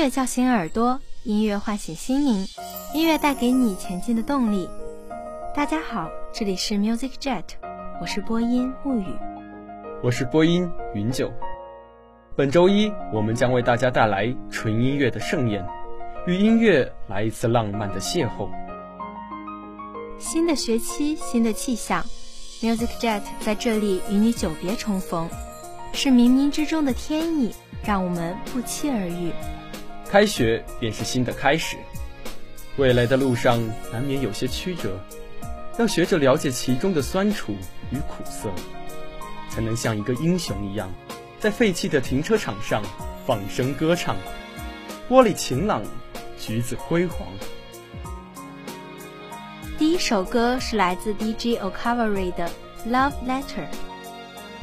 音乐叫醒耳朵，音乐唤醒心灵，音乐带给你前进的动力。大家好，这里是 Music Jet，我是播音沐雨，我是播音云九。本周一，我们将为大家带来纯音乐的盛宴，与音乐来一次浪漫的邂逅。新的学期，新的气象，Music Jet 在这里与你久别重逢，是冥冥之中的天意，让我们不期而遇。开学便是新的开始，未来的路上难免有些曲折，要学着了解其中的酸楚与苦涩，才能像一个英雄一样，在废弃的停车场上放声歌唱。玻璃晴朗，橘子辉煌。第一首歌是来自 DJ o c a v a r y 的《Love Letter》，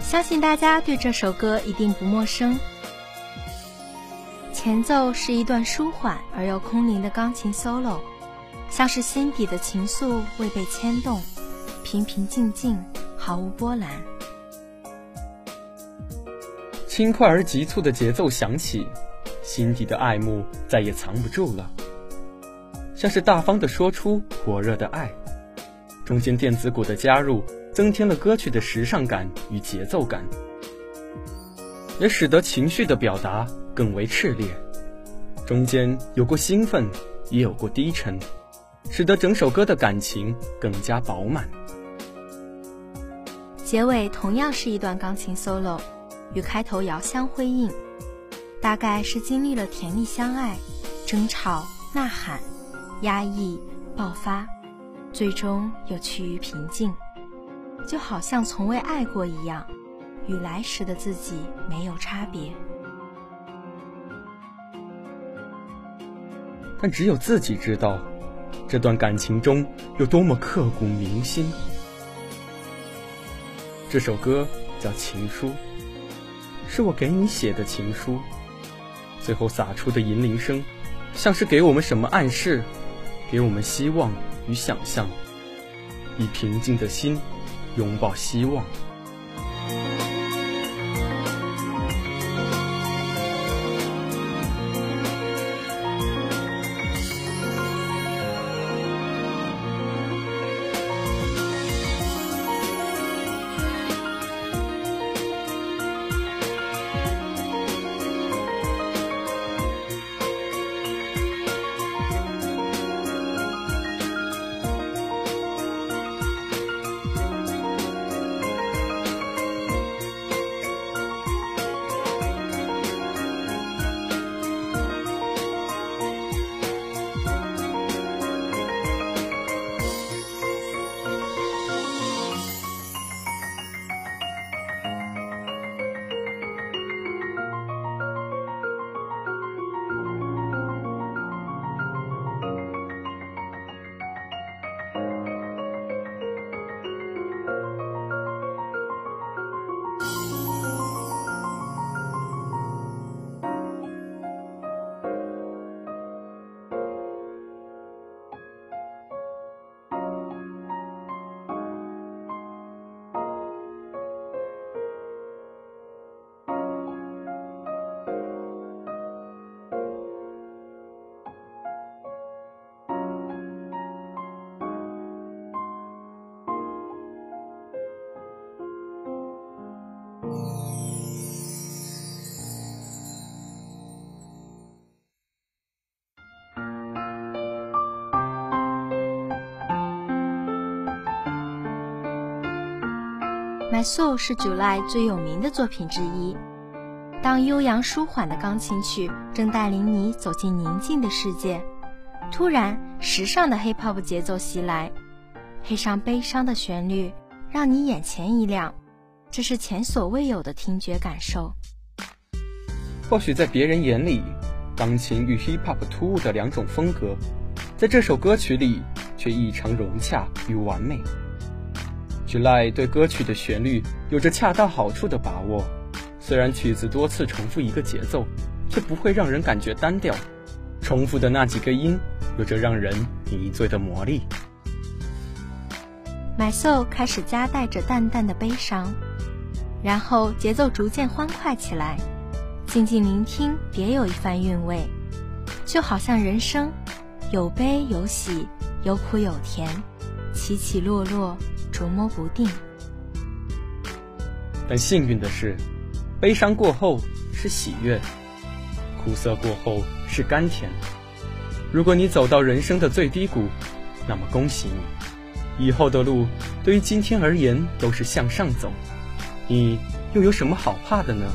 相信大家对这首歌一定不陌生。前奏是一段舒缓而又空灵的钢琴 solo，像是心底的情愫未被牵动，平平静静，毫无波澜。轻快而急促的节奏响起，心底的爱慕再也藏不住了，像是大方的说出火热的爱。中间电子鼓的加入，增添了歌曲的时尚感与节奏感，也使得情绪的表达。更为炽烈，中间有过兴奋，也有过低沉，使得整首歌的感情更加饱满。结尾同样是一段钢琴 solo，与开头遥相辉映，大概是经历了甜蜜相爱、争吵、呐喊、压抑、爆发，最终又趋于平静，就好像从未爱过一样，与来时的自己没有差别。但只有自己知道，这段感情中有多么刻骨铭心。这首歌叫《情书》，是我给你写的情书。最后洒出的银铃声，像是给我们什么暗示，给我们希望与想象。以平静的心，拥抱希望。My Soul 是 July 最有名的作品之一。当悠扬舒缓的钢琴曲正带领你走进宁静的世界，突然时尚的 Hip Hop 节奏袭来，配上悲伤的旋律，让你眼前一亮。这是前所未有的听觉感受。或许在别人眼里，钢琴与 Hip Hop 突兀的两种风格，在这首歌曲里却异常融洽与完美。July 对歌曲的旋律有着恰到好处的把握，虽然曲子多次重复一个节奏，却不会让人感觉单调。重复的那几个音，有着让人迷醉的魔力。My Soul 开始夹带着淡淡的悲伤，然后节奏逐渐欢快起来。静静聆听，别有一番韵味，就好像人生，有悲有喜，有苦有甜，起起落落。捉摸不定，但幸运的是，悲伤过后是喜悦，苦涩过后是甘甜。如果你走到人生的最低谷，那么恭喜你，以后的路对于今天而言都是向上走，你又有什么好怕的呢？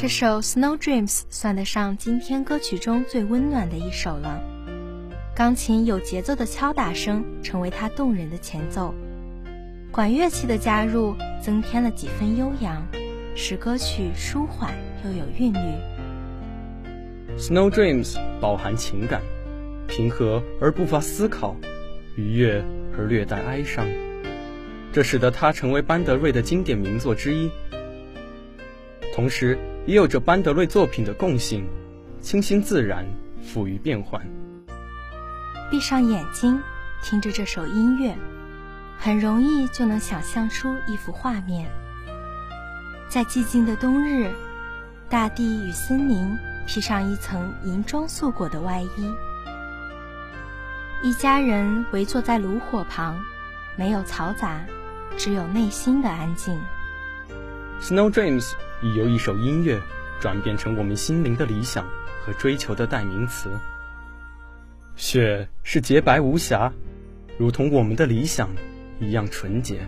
这首《Snow Dreams》算得上今天歌曲中最温暖的一首了。钢琴有节奏的敲打声成为它动人的前奏，管乐器的加入增添了几分悠扬，使歌曲舒缓又有韵律。《Snow Dreams》饱含情感，平和而不乏思考，愉悦而略带哀伤，这使得它成为班德瑞的经典名作之一。同时，也有着班德瑞作品的共性，清新自然，富于变幻。闭上眼睛，听着这首音乐，很容易就能想象出一幅画面。在寂静的冬日，大地与森林披上一层银装素裹的外衣，一家人围坐在炉火旁，没有嘈杂，只有内心的安静。Snow Dreams。已由一首音乐转变成我们心灵的理想和追求的代名词。雪是洁白无瑕，如同我们的理想一样纯洁。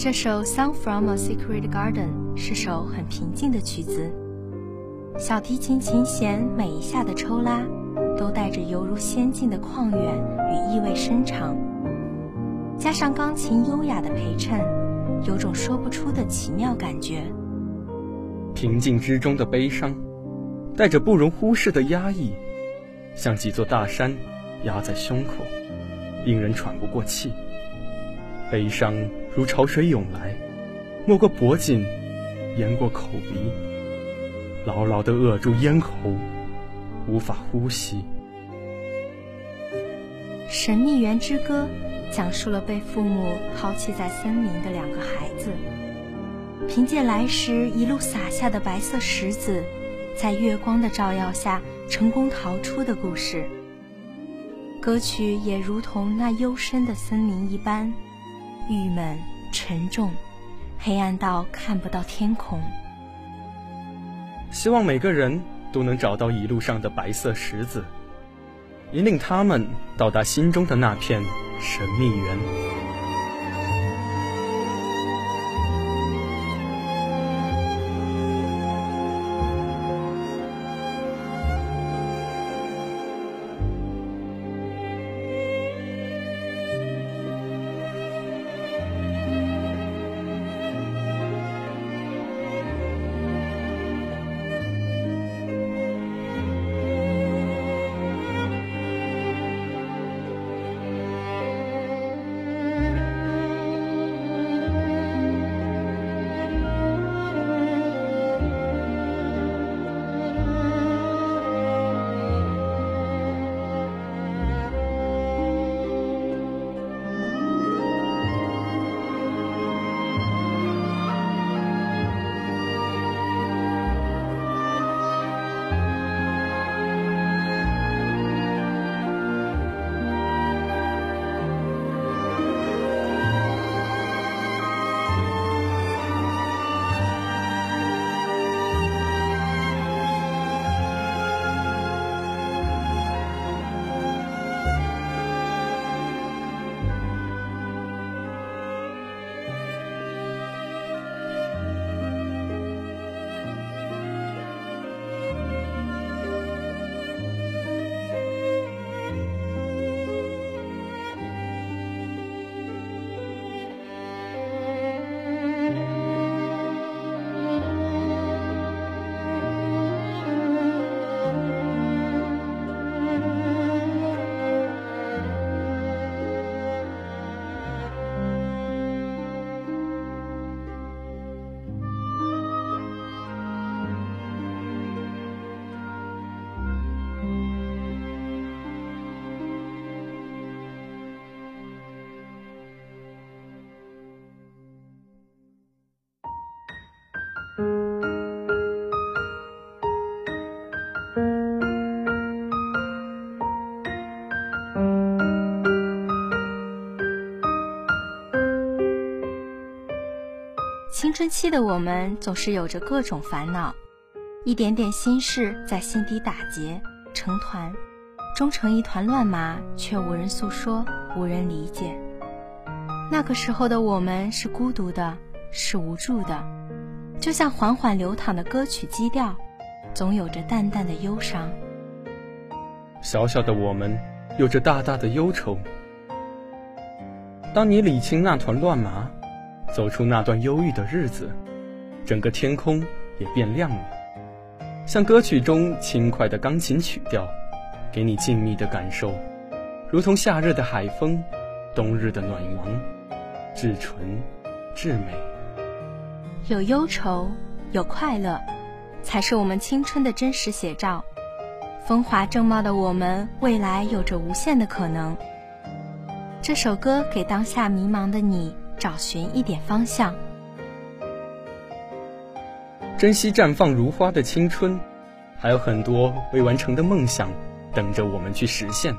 这首《Song from a Secret Garden》是首很平静的曲子，小提琴琴弦每一下的抽拉，都带着犹如仙境的旷远与意味深长，加上钢琴优雅的陪衬，有种说不出的奇妙感觉。平静之中的悲伤，带着不容忽视的压抑，像几座大山压在胸口，令人喘不过气。悲伤如潮水涌来，没过脖颈，淹过口鼻，牢牢地扼住咽喉，无法呼吸。《神秘园之歌》讲述了被父母抛弃在森林的两个孩子，凭借来时一路撒下的白色石子，在月光的照耀下成功逃出的故事。歌曲也如同那幽深的森林一般。郁闷、沉重、黑暗到看不到天空。希望每个人都能找到一路上的白色石子，引领他们到达心中的那片神秘园。青春期的我们总是有着各种烦恼，一点点心事在心底打结成团，终成一团乱麻，却无人诉说，无人理解。那个时候的我们是孤独的，是无助的，就像缓缓流淌的歌曲基调，总有着淡淡的忧伤。小小的我们，有着大大的忧愁。当你理清那团乱麻。走出那段忧郁的日子，整个天空也变亮了，像歌曲中轻快的钢琴曲调，给你静谧的感受，如同夏日的海风，冬日的暖阳，至纯至美。有忧愁，有快乐，才是我们青春的真实写照。风华正茂的我们，未来有着无限的可能。这首歌给当下迷茫的你。找寻一点方向，珍惜绽放如花的青春，还有很多未完成的梦想，等着我们去实现。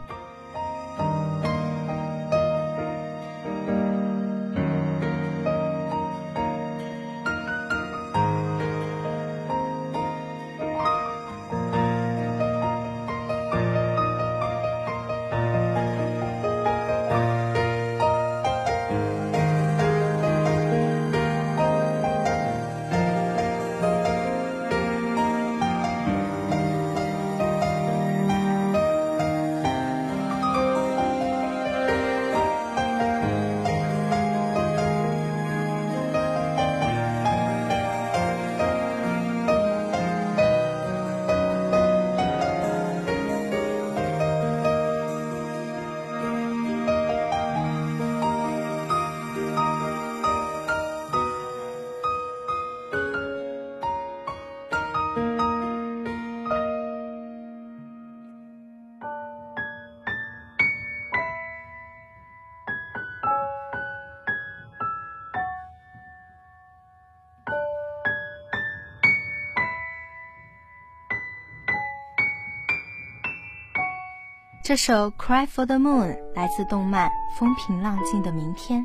这首《Cry for the Moon》来自动漫《风平浪静的明天》，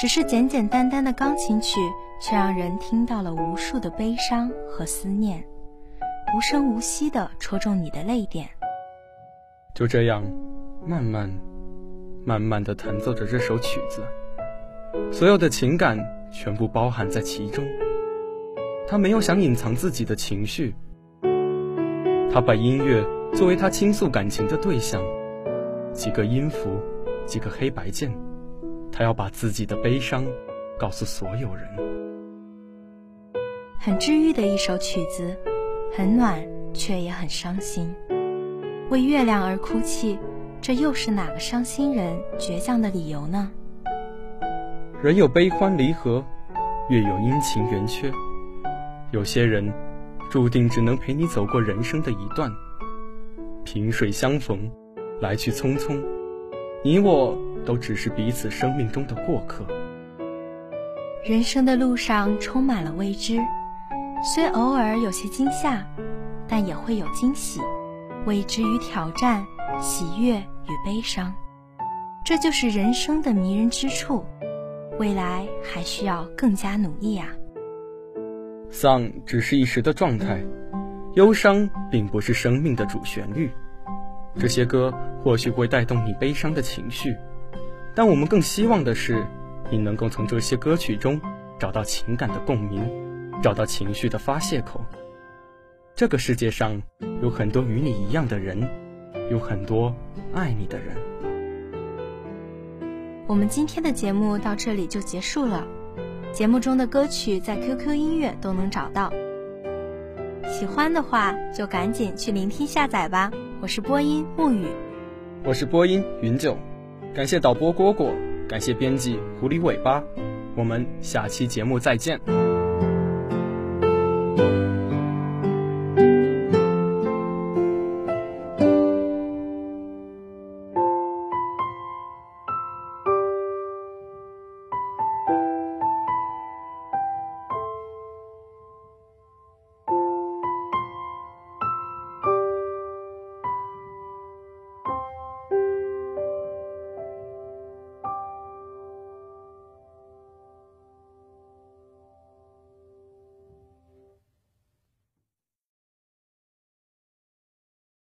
只是简简单单的钢琴曲，却让人听到了无数的悲伤和思念，无声无息地戳中你的泪点。就这样，慢慢、慢慢地弹奏着这首曲子，所有的情感全部包含在其中。他没有想隐藏自己的情绪，他把音乐。作为他倾诉感情的对象，几个音符，几个黑白键，他要把自己的悲伤告诉所有人。很治愈的一首曲子，很暖，却也很伤心。为月亮而哭泣，这又是哪个伤心人倔强的理由呢？人有悲欢离合，月有阴晴圆缺。有些人，注定只能陪你走过人生的一段。萍水相逢，来去匆匆，你我都只是彼此生命中的过客。人生的路上充满了未知，虽偶尔有些惊吓，但也会有惊喜。未知与挑战，喜悦与悲伤，这就是人生的迷人之处。未来还需要更加努力啊！丧只是一时的状态。忧伤并不是生命的主旋律，这些歌或许会带动你悲伤的情绪，但我们更希望的是，你能够从这些歌曲中找到情感的共鸣，找到情绪的发泄口。这个世界上有很多与你一样的人，有很多爱你的人。我们今天的节目到这里就结束了，节目中的歌曲在 QQ 音乐都能找到。喜欢的话，就赶紧去聆听下载吧。我是播音木雨，我是播音云九，感谢导播蝈蝈，感谢编辑狐狸尾巴，我们下期节目再见。